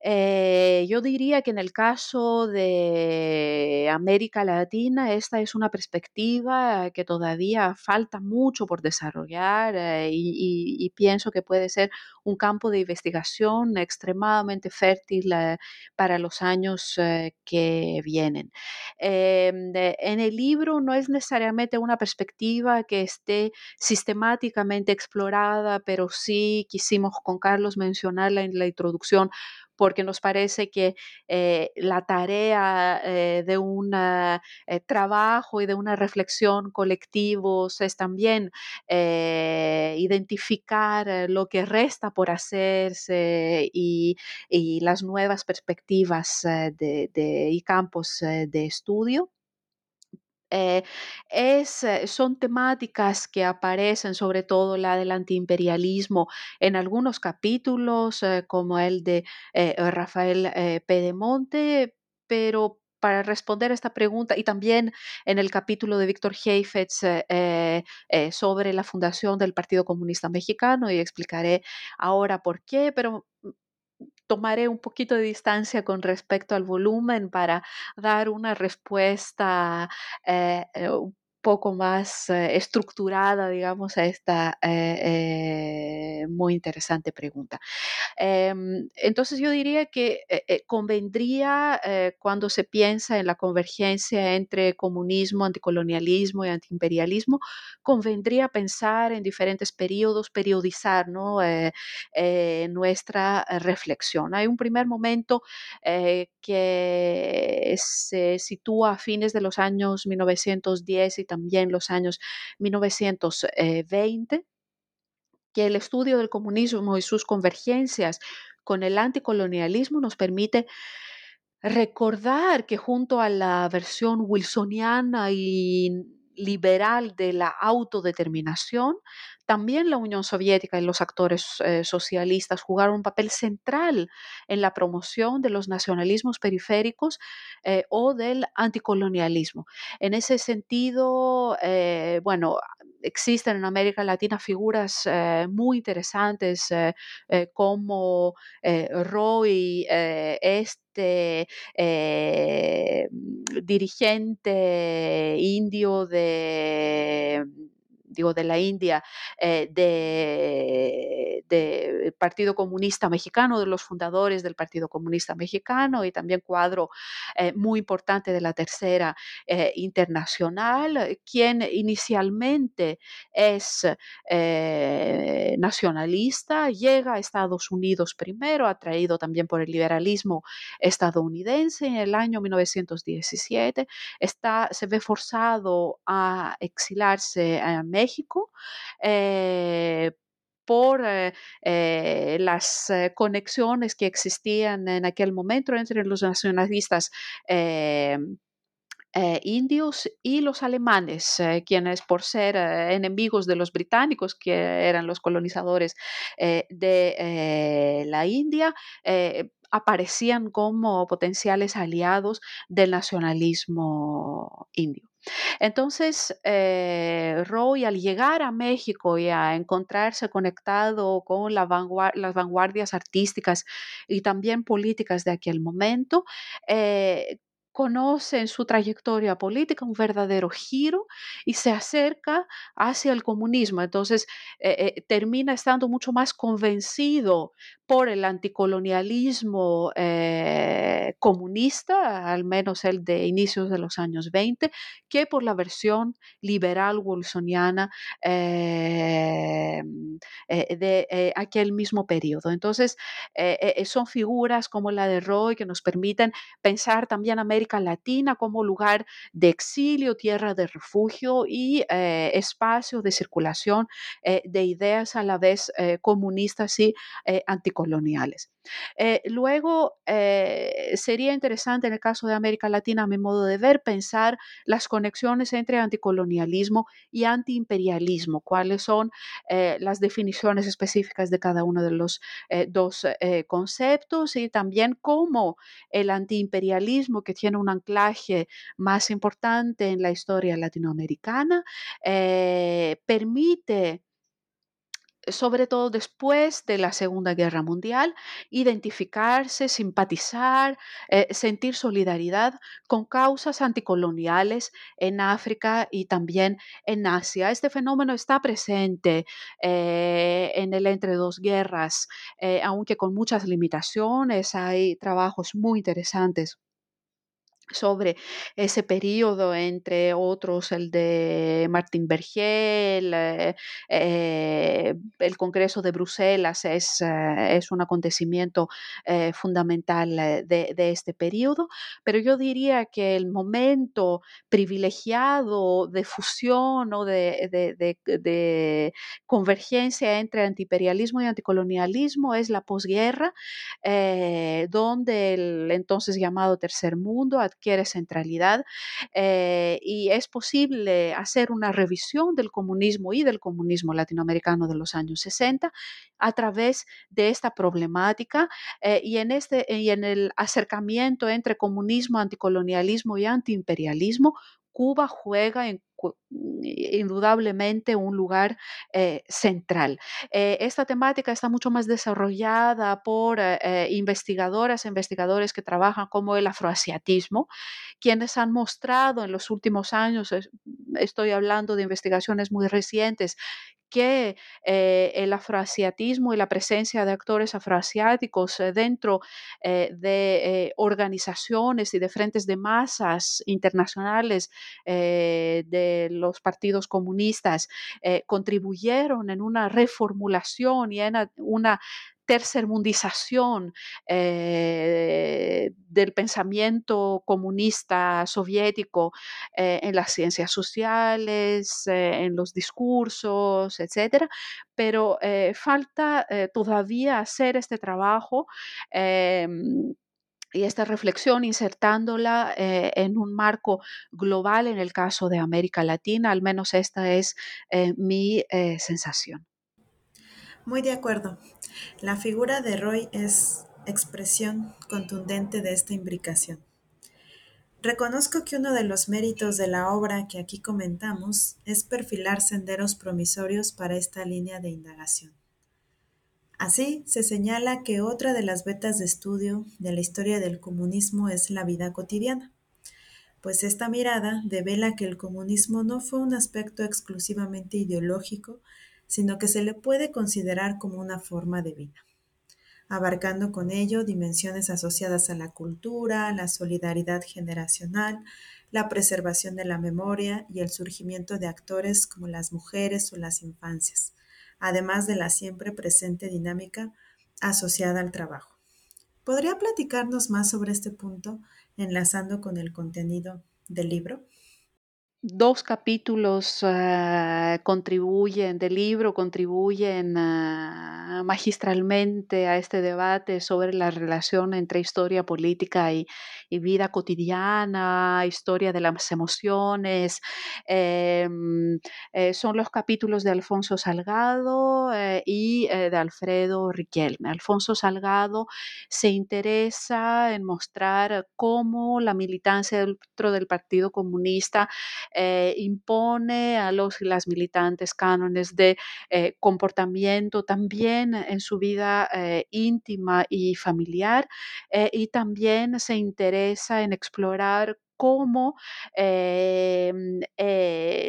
Eh, yo diría que en el caso de América Latina, esta es una perspectiva que todavía falta mucho por desarrollar eh, y, pienso que puede ser un campo de investigación extremadamente fértil eh, para los años que vienen. En el libro no es necesariamente una perspectiva que esté sistemáticamente explorada, pero sí quisimos con Carlos mencionarla en la introducción porque nos parece que eh, la tarea eh, de un eh, trabajo y de una reflexión colectivos es también identificar lo que resta por hacerse y, las nuevas perspectivas de, y campos de estudio. Eh, es, eh, son temáticas que aparecen, sobre todo la del antiimperialismo, en algunos capítulos, eh, como el de Rafael Pedemonte, pero para responder esta pregunta, y también en el capítulo de Víctor Heifetz sobre la fundación del Partido Comunista Mexicano, y explicaré ahora por qué, pero mm, tomaré un poquito de distancia con respecto al volumen para dar una respuesta eh, eh, poco más eh, estructurada, digamos, a esta eh, eh, muy interesante pregunta. Em, entonces yo diría que convendría cuando se piensa en la convergencia entre comunismo, anticolonialismo y antiimperialismo, convendría pensar en diferentes periodos, periodizar ¿no? Nuestra reflexión. Hay un primer momento que se sitúa a fines de los años 1910 y también los años 1920 que el estudio del comunismo y sus convergencias con el anticolonialismo nos permite recordar que junto a la versión wilsoniana y liberal de la autodeterminación, también la Unión Soviética y los actores eh, socialistas jugaron un papel central en la promoción de los nacionalismos periféricos eh, o del anticolonialismo. En ese sentido, eh, bueno, existen en América Latina figuras muy interesantes como Roy, este dirigente indio de digo, de la India, eh, de, del Partido Comunista Mexicano, de los fundadores del Partido Comunista Mexicano y también cuadro eh, muy importante de la Tercera eh, Internacional, quien inicialmente es eh, nacionalista, llega a Estados Unidos primero, atraído también por el liberalismo estadounidense en el año 1917, está, se ve forzado a exilarse a México. Eh, por eh, eh, las conexiones que existían en aquel momento entre los nacionalistas indios y los alemanes, quienes por ser enemigos de los británicos, que eran los colonizadores de la India, aparecían como potenciales aliados del nacionalismo indio. Entonces, eh, Roy al llegar a México y a encontrarse conectado con la vanguar- las vanguardias artísticas y también políticas de aquel momento, eh, conoce en su trayectoria política un verdadero giro y se acerca hacia el comunismo. Entonces, eh, eh, termina estando mucho más convencido por el anticolonialismo eh, comunista, al menos el de inicios de los años 20, que por la versión liberal wilsoniana eh, eh, de aquel mismo periodo. Entonces, son figuras como la de Roy que nos permiten pensar también América Latina como lugar de exilio, tierra de refugio y espacio de circulación de ideas a la vez comunistas y anticolonialistas coloniales. Eh, luego, eh, sería interesante en el caso de América Latina, a mi modo de ver, pensar las conexiones entre anticolonialismo y antiimperialismo, cuáles son eh, las definiciones específicas de cada uno de los dos conceptos y también cómo el antiimperialismo, que tiene un anclaje más importante en la historia latinoamericana, permite sobre todo después de la Segunda Guerra Mundial, identificarse, simpatizar, eh, sentir solidaridad con causas anticoloniales en África y también en Asia. Este fenómeno está presente eh, en el entre dos guerras, eh, aunque con muchas limitaciones. Hay trabajos muy interesantes sobre ese periodo, entre otros el de Martín Bergel, eh, eh, el Congreso de Bruselas es, eh, es un acontecimiento fundamental de, este periodo, pero yo diría que el momento privilegiado de fusión o de, de convergencia entre antiimperialismo y anticolonialismo es la posguerra, donde el entonces llamado Tercer Mundo adquiere centralidad eh, y es posible hacer una revisión del comunismo y del comunismo latinoamericano de los años 60 a través de esta problemática eh, y, en este, y en el acercamiento entre comunismo, anticolonialismo y antiimperialismo Cuba juega en indudablemente un lugar eh, central. Eh, esta temática está mucho más desarrollada por eh, investigadoras e investigadores que trabajan como el afroasiatismo, quienes han mostrado en los últimos años, estoy hablando de investigaciones muy recientes, que eh, el afroasiatismo y la presencia de actores afroasiáticos eh, dentro eh, de organizaciones y de frentes de masas internacionales de los partidos comunistas contribuyeron en una reformulación y en una tercermundización eh, del pensamiento comunista soviético eh, en las ciencias sociales, eh, en los discursos, etcétera, pero falta todavía hacer este trabajo em, y esta reflexión insertándola en un marco global en el caso de América Latina, al menos esta es mi sensación. Muy de acuerdo. La figura de Roy es expresión contundente de esta imbricación. Reconozco que uno de los méritos de la obra que aquí comentamos es perfilar senderos promisorios para esta línea de indagación. Así, se señala que otra de las vetas de estudio de la historia del comunismo es la vida cotidiana, pues esta mirada devela que el comunismo no fue un aspecto exclusivamente ideológico, sino que se le puede considerar como una forma de vida, abarcando con ello dimensiones asociadas a la cultura, la solidaridad generacional, la preservación de la memoria y el surgimiento de actores como las mujeres o las infancias, además de la siempre presente dinámica asociada al trabajo. ¿Podría platicarnos más sobre este punto enlazando con el contenido del libro? Dos capítulos ah, contribuyen del libro, contribuyen magistralmente a este debate sobre la relación entre historia política y, vida cotidiana, historia de las emociones. Em, eh, son los capítulos de Alfonso Salgado eh, y eh, de Alfredo Riquelme. Alfonso Salgado se interesa en mostrar cómo la militancia dentro del Partido Comunista eh, impone a los y las militantes cánones de eh, comportamiento también en su vida eh, íntima y familiar y también se interesa en explorar cómo em,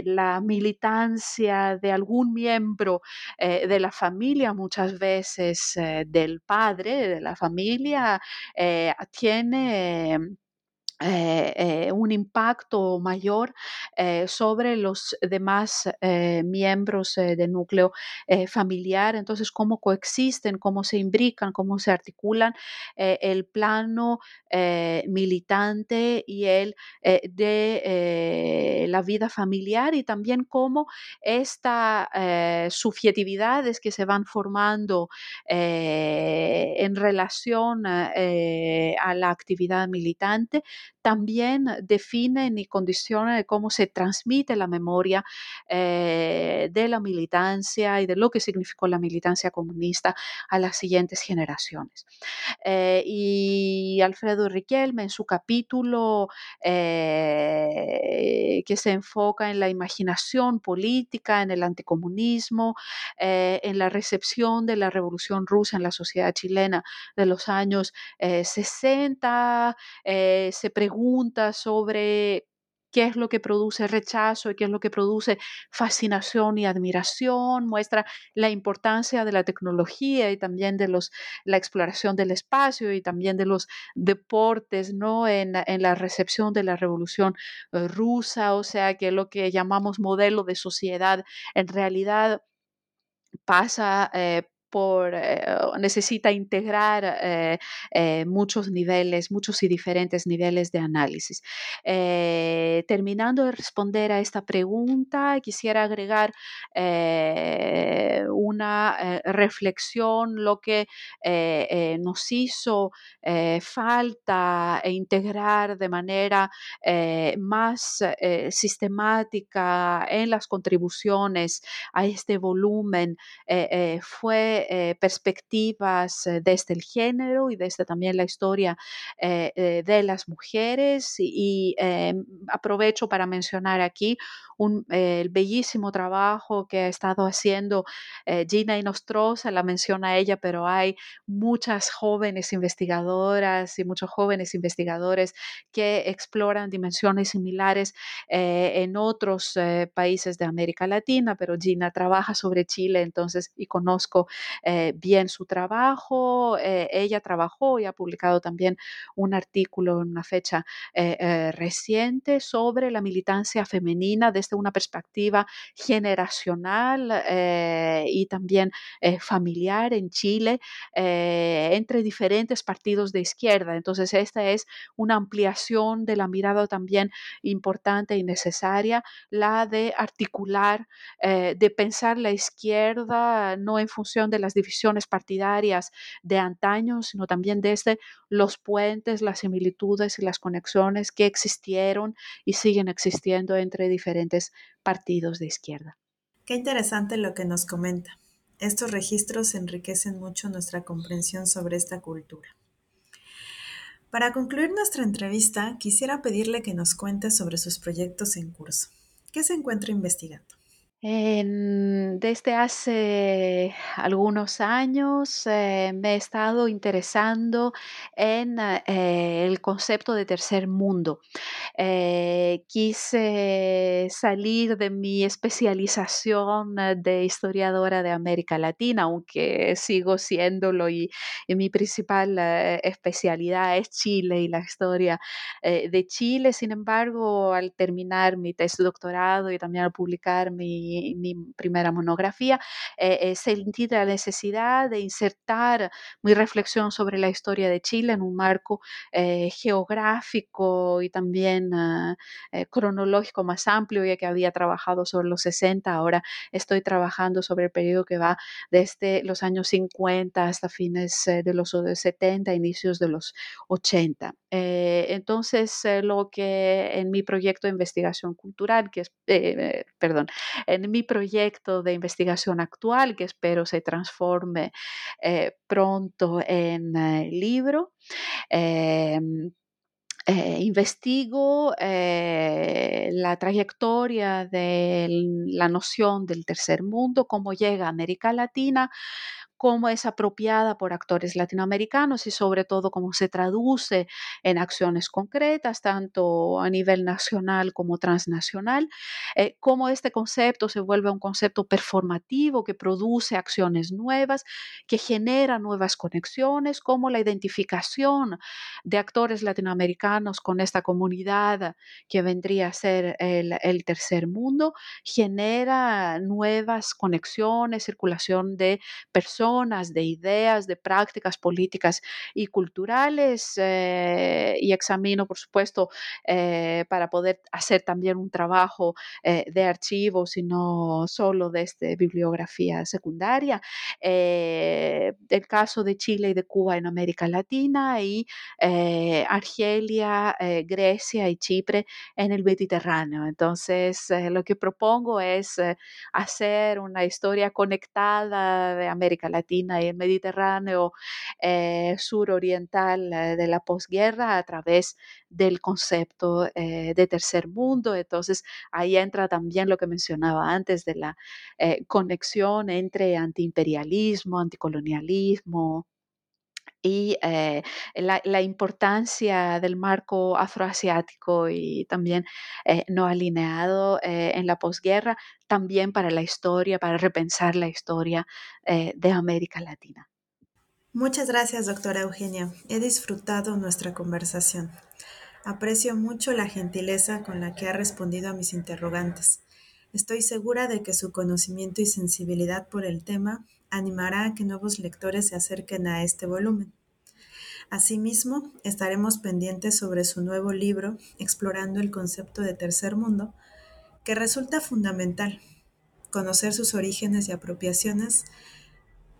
la militancia de algún miembro de la familia, muchas veces del padre de la familia, tiene eh, eh, un impacto mayor eh, sobre los demás miembros del núcleo familiar. Entonces, cómo coexisten, cómo se imbrican, cómo se articulan el plano militante y el de la vida familiar y también cómo estas subjetividades que se van formando en relación a la actividad militante también definen y condicionan cómo se transmite la memoria eh, de la militancia y de lo que significó la militancia comunista a las siguientes generaciones. Eh, y Alfredo Riquelme en su capítulo eh, que se enfoca en la imaginación política, en el anticomunismo, en la recepción de la revolución rusa en la sociedad chilena de los años 60, se pregunta sobre qué es lo que produce rechazo y qué es lo que produce fascinación y admiración, muestra la importancia de la tecnología y también de los, la exploración del espacio y también de los deportes ¿no? en, la recepción de la revolución eh, rusa, o sea que lo que llamamos modelo de sociedad en realidad pasa eh, por, eh, necesita integrar eh, eh, muchos niveles, muchos y diferentes niveles de análisis. terminando de responder a esta pregunta, quisiera agregar una reflexión, lo que nos hizo falta e integrar de manera más sistemática en las contribuciones a este volumen fue eh, perspectivas eh, desde el género y desde también la historia eh, de las mujeres. Y, aprovecho para mencionar aquí un, el bellísimo trabajo que ha estado haciendo Gina Inostroza, la menciona ella, pero hay muchas jóvenes investigadoras y muchos jóvenes investigadores que exploran dimensiones similares en otros países de América Latina, pero Gina trabaja sobre Chile, entonces, y conozco eh, bien su trabajo. Eh, ella trabajó y ha publicado también un artículo en una fecha eh, reciente sobre la militancia femenina desde una perspectiva generacional y también familiar en Chile entre diferentes partidos de izquierda. Entonces, esta es una ampliación de la mirada también importante y necesaria, la de articular, de pensar la izquierda no en función de las divisiones partidarias de antaño, sino también desde los puentes, las similitudes y las conexiones que existieron y siguen existiendo entre diferentes partidos de izquierda. Qué interesante lo que nos comenta. Estos registros enriquecen mucho nuestra comprensión sobre esta cultura. Para concluir nuestra entrevista, quisiera pedirle que nos cuente sobre sus proyectos en curso. ¿Qué se encuentra investigando? Desde hace algunos años eh, me he estado interesando en eh, el concepto de tercer mundo. Eh, quise salir de mi especialización de historiadora de América Latina, aunque sigo siéndolo y, y mi principal especialidad es Chile y la historia de Chile. Sin embargo, al terminar mi tesis doctorado y también al publicar mi mi, primera monografía, eh, eh, sentí la necesidad de insertar mi reflexión sobre la historia de Chile en un marco eh, geográfico y también ah, cronológico más amplio, ya que había trabajado sobre los 60, ahora estoy trabajando sobre el periodo que va desde los años 50 hasta fines de los 70, inicios de los 80. entonces, lo que en mi proyecto de investigación cultural, que es, perdón, en mi proyecto de investigación actual, que espero se transforme eh, pronto en eh, libro. Em, eh, investigo la trayectoria de la noción del tercer mundo, cómo llega a América Latina, cómo es apropiada por actores latinoamericanos y sobre todo cómo se traduce en acciones concretas, tanto a nivel nacional como transnacional, eh, cómo este concepto se vuelve un concepto performativo que produce acciones nuevas, que genera nuevas conexiones, como la identificación de actores latinoamericanos con esta comunidad que vendría a ser el tercer mundo, genera nuevas conexiones, circulación de personas, de ideas, de prácticas políticas y culturales eh, y examino, por supuesto, eh, para poder hacer también un trabajo eh, de archivo, sino solo de este, bibliografía secundaria. el caso de Chile y de Cuba en América Latina y Argelia, Grecia y Chipre en el Mediterráneo. Entonces, lo que propongo es hacer una historia conectada de América Latina y el Mediterráneo eh, suroriental eh, de la posguerra a través del concepto eh, de tercer mundo. Entonces ahí entra también lo que mencionaba antes de la conexión entre antiimperialismo, anticolonialismo, y la, importancia del marco afroasiático y también no alineado en la posguerra, también para la historia, para repensar la historia de América Latina. Muchas gracias, doctora Eugenia. He disfrutado nuestra conversación. Aprecio mucho la gentileza con la que ha respondido a mis interrogantes. Estoy segura de que su conocimiento y sensibilidad por el tema animará a que nuevos lectores se acerquen a este volumen. Asimismo, estaremos pendientes sobre su nuevo libro, Explorando el concepto de tercer mundo, que resulta fundamental conocer sus orígenes y apropiaciones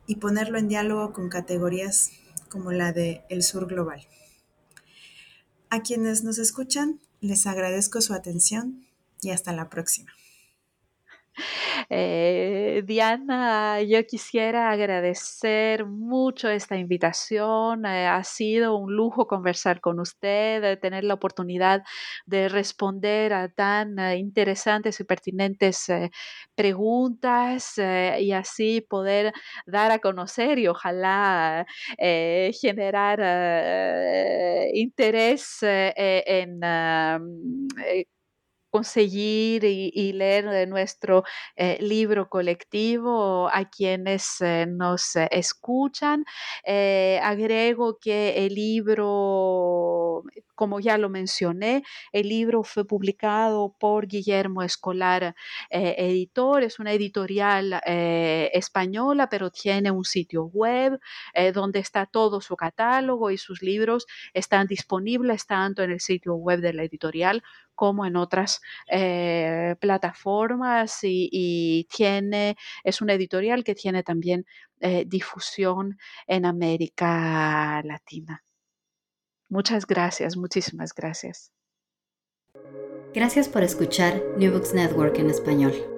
y ponerlo en diálogo con categorías como la de el sur global. A quienes nos escuchan, les agradezco su atención y hasta la próxima. Eh, Diana, yo quisiera agradecer mucho esta invitación. Eh, ha sido un lujo conversar con usted, tener la oportunidad de responder a tan eh, interesantes y pertinentes preguntas y así poder dar a conocer y ojalá generar interés en conseguir y, leer de nuestro eh, libro colectivo a quienes eh, nos eh, escuchan. agrego que el libro, como ya lo mencioné, el libro fue publicado por Guillermo Escolar Editor, es una editorial española, pero tiene un sitio web donde está todo su catálogo y sus libros están disponibles tanto en el sitio web de la editorial como en otras eh, plataformas y, tiene, es una editorial que tiene también eh, difusión en América Latina. Muchas gracias, muchísimas gracias. Gracias por escuchar New Books Network en español.